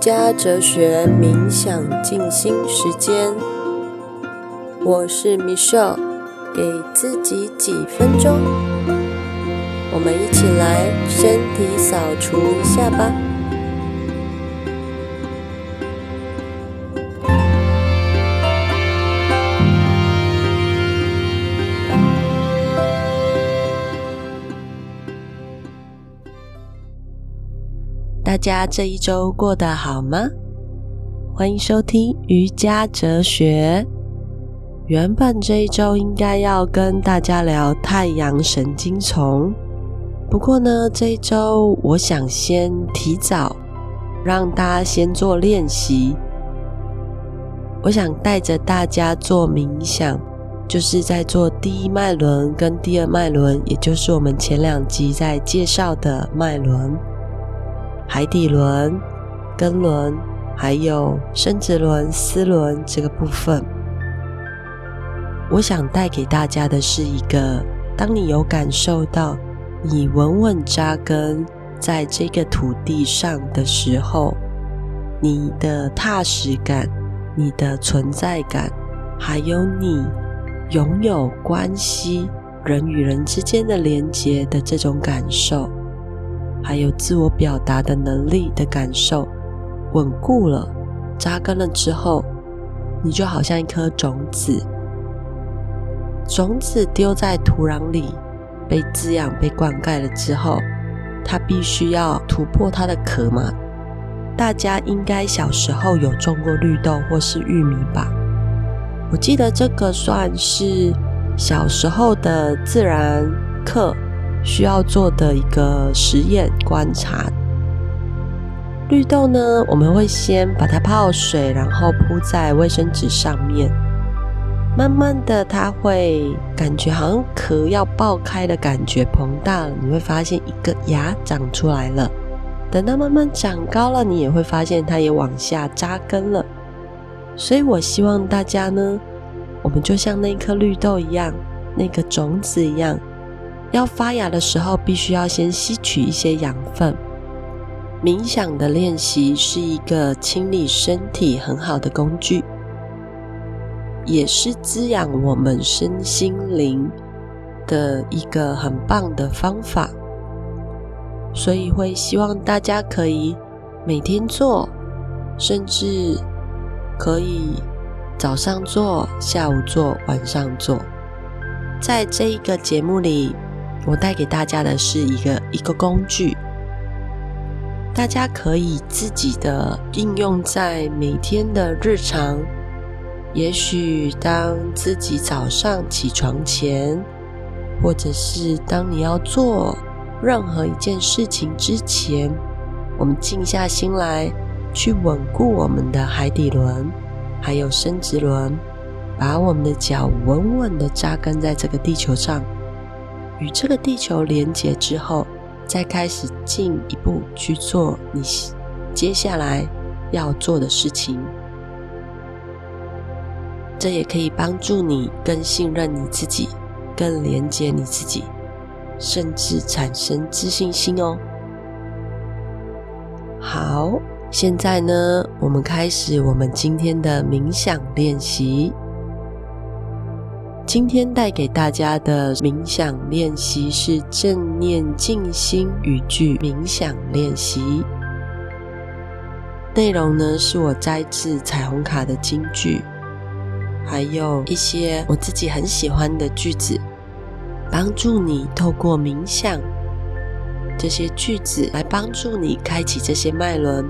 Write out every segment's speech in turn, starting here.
家哲学冥想静心时间，我是 Michelle，给自己几分钟，我们一起来身体扫除一下吧。家这一周过得好吗？欢迎收听瑜伽哲学。原本这一周应该要跟大家聊太阳神经丛，不过呢，这一周我想先提早让大家先做练习。我想带着大家做冥想，就是在做第一脉轮跟第二脉轮，也就是我们前两集在介绍的脉轮。海底轮、根轮，还有生殖轮、丝轮这个部分，我想带给大家的是一个：当你有感受到你稳稳扎根在这个土地上的时候，你的踏实感、你的存在感，还有你拥有关系、人与人之间的连结的这种感受。还有自我表达的能力的感受稳固了、扎根了之后，你就好像一颗种子，种子丢在土壤里，被滋养、被灌溉了之后，它必须要突破它的壳嘛。大家应该小时候有种过绿豆或是玉米吧？我记得这个算是小时候的自然课。需要做的一个实验观察，绿豆呢，我们会先把它泡水，然后铺在卫生纸上面，慢慢的，它会感觉好像壳要爆开的感觉，膨大了，你会发现一个芽长出来了。等到慢慢长高了，你也会发现它也往下扎根了。所以我希望大家呢，我们就像那颗绿豆一样，那个种子一样。要发芽的时候，必须要先吸取一些养分。冥想的练习是一个清理身体很好的工具，也是滋养我们身心灵的一个很棒的方法。所以会希望大家可以每天做，甚至可以早上做、下午做、晚上做。在这一个节目里。我带给大家的是一个一个工具，大家可以自己的应用在每天的日常。也许当自己早上起床前，或者是当你要做任何一件事情之前，我们静下心来，去稳固我们的海底轮，还有生殖轮，把我们的脚稳稳的扎根在这个地球上。与这个地球连接之后，再开始进一步去做你接下来要做的事情。这也可以帮助你更信任你自己，更连接你自己，甚至产生自信心哦。好，现在呢，我们开始我们今天的冥想练习。今天带给大家的冥想练习是正念静心语句冥想练习，内容呢是我摘自彩虹卡的金句，还有一些我自己很喜欢的句子，帮助你透过冥想这些句子来帮助你开启这些脉轮。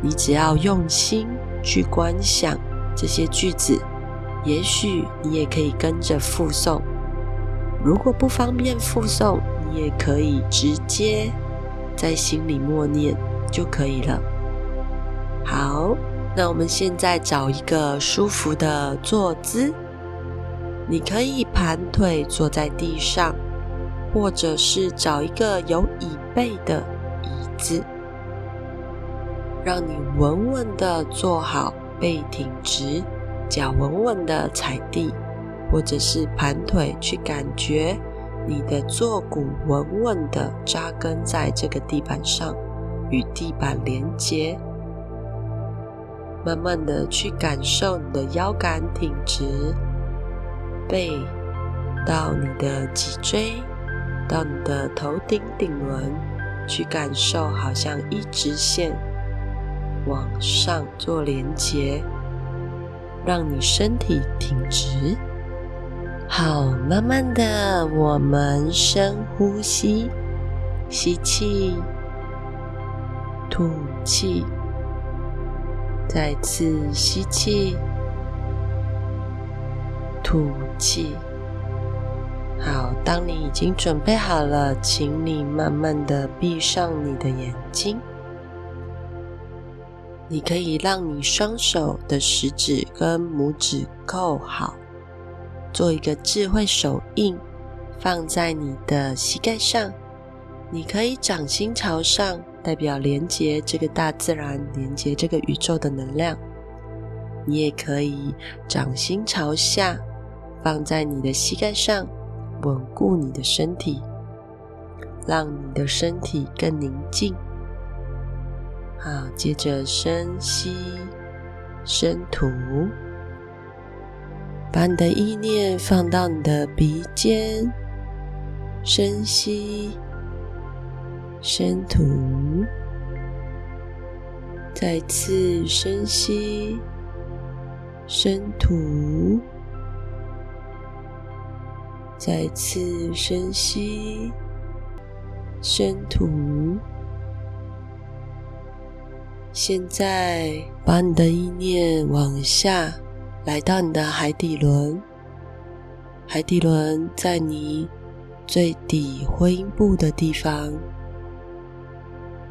你只要用心去观想这些句子。也许你也可以跟着复诵，如果不方便复诵，你也可以直接在心里默念就可以了。好，那我们现在找一个舒服的坐姿，你可以盘腿坐在地上，或者是找一个有椅背的椅子，让你稳稳的坐好，背挺直。脚稳稳的踩地，或者是盘腿去感觉你的坐骨稳稳的扎根在这个地板上，与地板连接，慢慢的去感受你的腰杆挺直，背到你的脊椎，到你的头顶顶轮，去感受，好像一直线往上做连接，让你身体挺直。好，慢慢的，我们深呼吸，吸气，吐气，再次吸气，吐气。好，当你已经准备好了，请你慢慢的闭上你的眼睛。你可以让你双手的食指跟拇指扣好。做一个智慧手印，放在你的膝盖上。你可以掌心朝上，代表连接这个大自然，连接这个宇宙的能量。你也可以掌心朝下，放在你的膝盖上，稳固你的身体，让你的身体更宁静。好，接着深吸，深吐。把你的意念放到你的鼻尖，深吸，深吐，再次深吸，深吐，再次深吸，深吐。现在把你的意念往下。来到你的海底轮，海底轮在你最底会阴部的地方，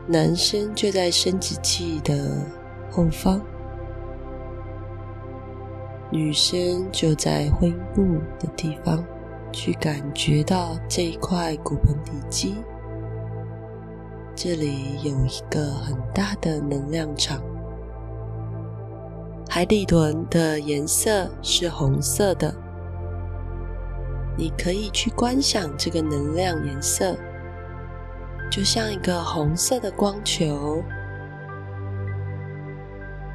男生就在生殖器的后方，女生就在婚姻部的地方，去感觉到这一块骨盆底肌，这里有一个很大的能量场。海底轮的颜色是红色的，你可以去观想这个能量颜色，就像一个红色的光球，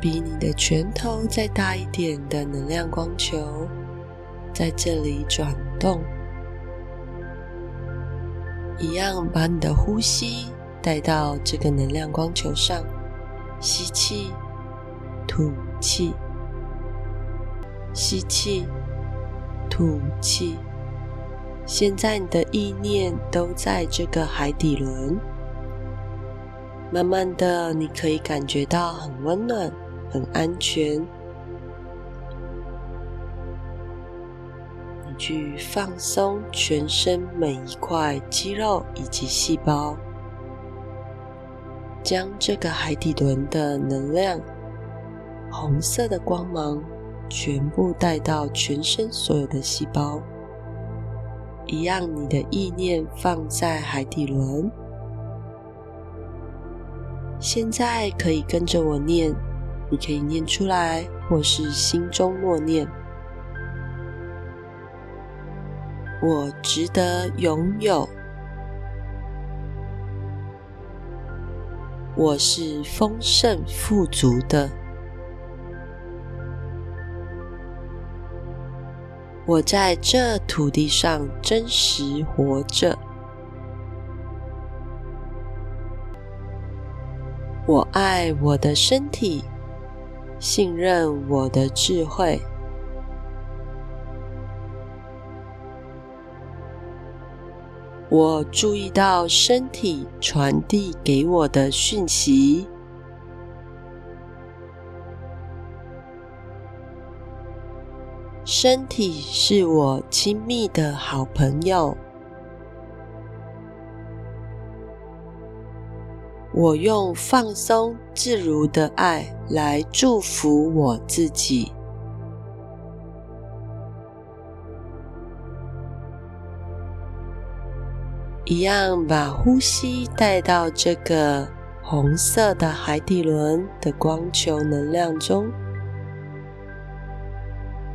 比你的拳头再大一点的能量光球，在这里转动，一样把你的呼吸带到这个能量光球上，吸气，吐。气，吸气，吐气。现在你的意念都在这个海底轮，慢慢的，你可以感觉到很温暖、很安全。你去放松全身每一块肌肉以及细胞，将这个海底轮的能量。红色的光芒全部带到全身所有的细胞，一样，你的意念放在海底轮。现在可以跟着我念，你可以念出来，或是心中默念：我值得拥有，我是丰盛富足的。我在这土地上真实活着。我爱我的身体，信任我的智慧。我注意到身体传递给我的讯息。身体是我亲密的好朋友。我用放松自如的爱来祝福我自己。一样把呼吸带到这个红色的海底轮的光球能量中。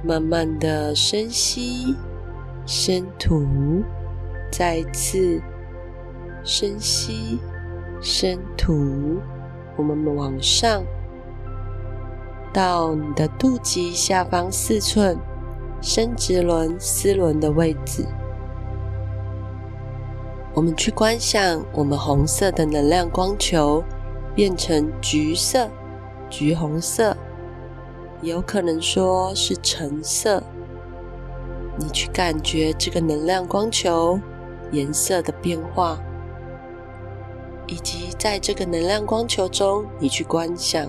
慢慢的深吸，深吐，再次深吸，深吐。我们往上到你的肚脐下方四寸生殖轮丝轮的位置。我们去观想我们红色的能量光球变成橘色、橘红色，有可能说是橙色。你去感觉这个能量光球颜色的变化，以及在这个能量光球中，你去观想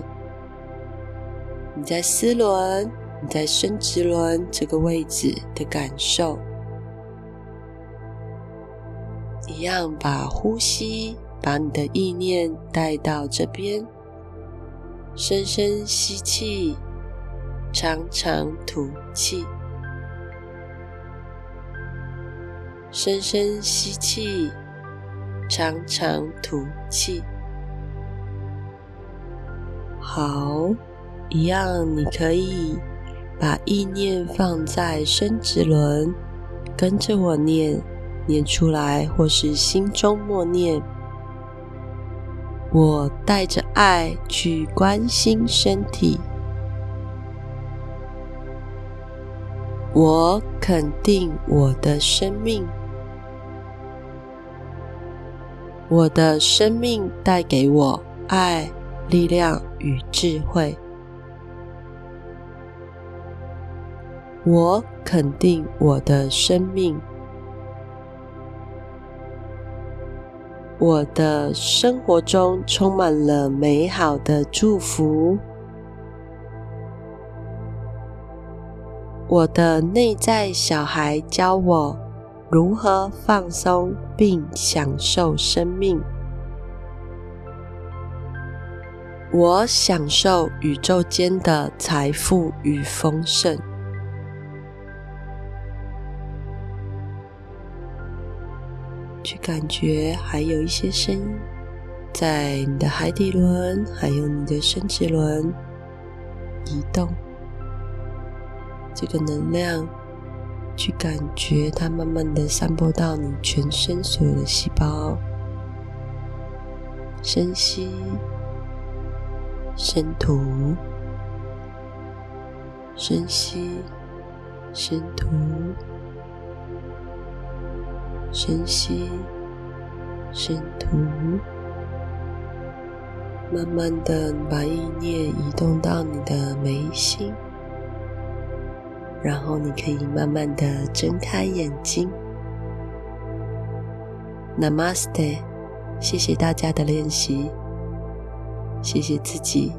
你在丝轮、你在生殖轮这个位置的感受。一样，把呼吸，把你的意念带到这边，深深吸气，长长吐气，深深吸气，长长吐气。好，一样，你可以把意念放在生殖轮，跟着我念。念出来，或是心中默念。我带着爱去关心身体，我肯定我的生命，我的生命带给我爱、力量与智慧。我肯定我的生命。我的生活中充满了美好的祝福。我的内在小孩教我如何放松并享受生命。我享受宇宙间的财富与丰盛。感觉，还有一些声音在你的海底轮，还有你的生殖轮移动。这个能量，去感觉它慢慢的散播到你全身所有的细胞。深吸，深吐，深吸，深吐。深吸，深吐，慢慢的把意念移动到你的眉心，然后你可以慢慢的睁开眼睛。Namaste，谢谢大家的练习，谢谢自己，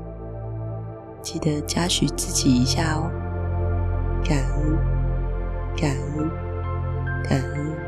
记得嘉许自己一下哦，感恩，感恩，感恩。